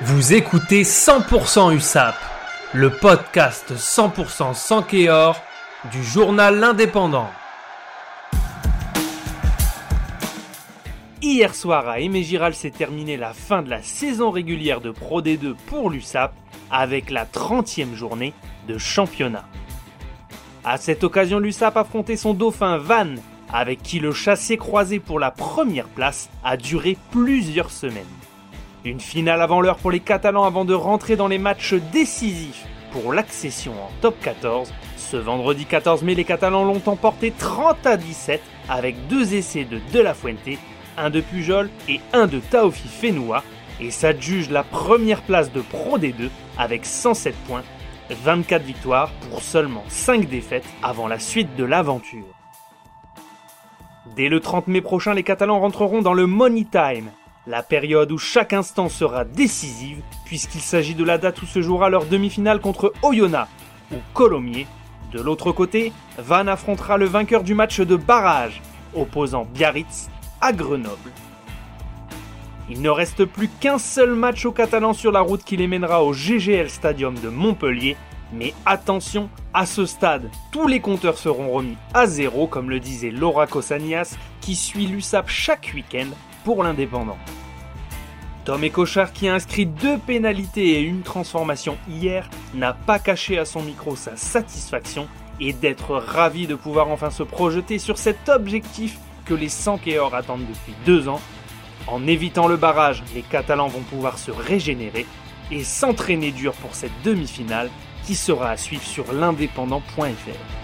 Vous écoutez 100% USAP, le podcast 100% sans Kéor du journal L'Indépendant. Hier soir à Aimé Giral s'est terminée la fin de la saison régulière de Pro D2 pour l'USAP avec la 30e journée de championnat. À cette occasion, l'USAP affrontait son dauphin Van, avec qui le chassé croisé pour la première place a duré plusieurs semaines. Une finale avant l'heure pour les Catalans avant de rentrer dans les matchs décisifs pour l'accession en top 14. Ce vendredi 14 mai, les Catalans l'ont emporté 30 à 17 avec deux essais de De La Fuente, un de Pujol et un de Taofi Fenoua et s'adjuge la première place de Pro D2 avec 107 points 24 victoires pour seulement 5 défaites avant la suite de l'aventure. Dès le 30 mai prochain, les Catalans rentreront dans le Money Time, la période où chaque instant sera décisive, puisqu'il s'agit de la date où se jouera leur demi-finale contre Oyonnax ou Colomiers. De l'autre côté, Van affrontera le vainqueur du match de barrage, opposant Biarritz à Grenoble. Il ne reste plus qu'un seul match aux Catalans sur la route qui les mènera au GGL Stadium de Montpellier. Mais attention, à ce stade, tous les compteurs seront remis à zéro, comme le disait Laura Cosanias, qui suit l'USAP chaque week-end pour l'indépendant. Tom Cochard, qui a inscrit deux pénalités et une transformation hier, n'a pas caché à son micro sa satisfaction et d'être ravi de pouvoir enfin se projeter sur cet objectif que les 100 Kéors attendent depuis deux ans en évitant le barrage, les Catalans vont pouvoir se régénérer et s'entraîner dur pour cette demi-finale qui sera à suivre sur l'indépendant.fr.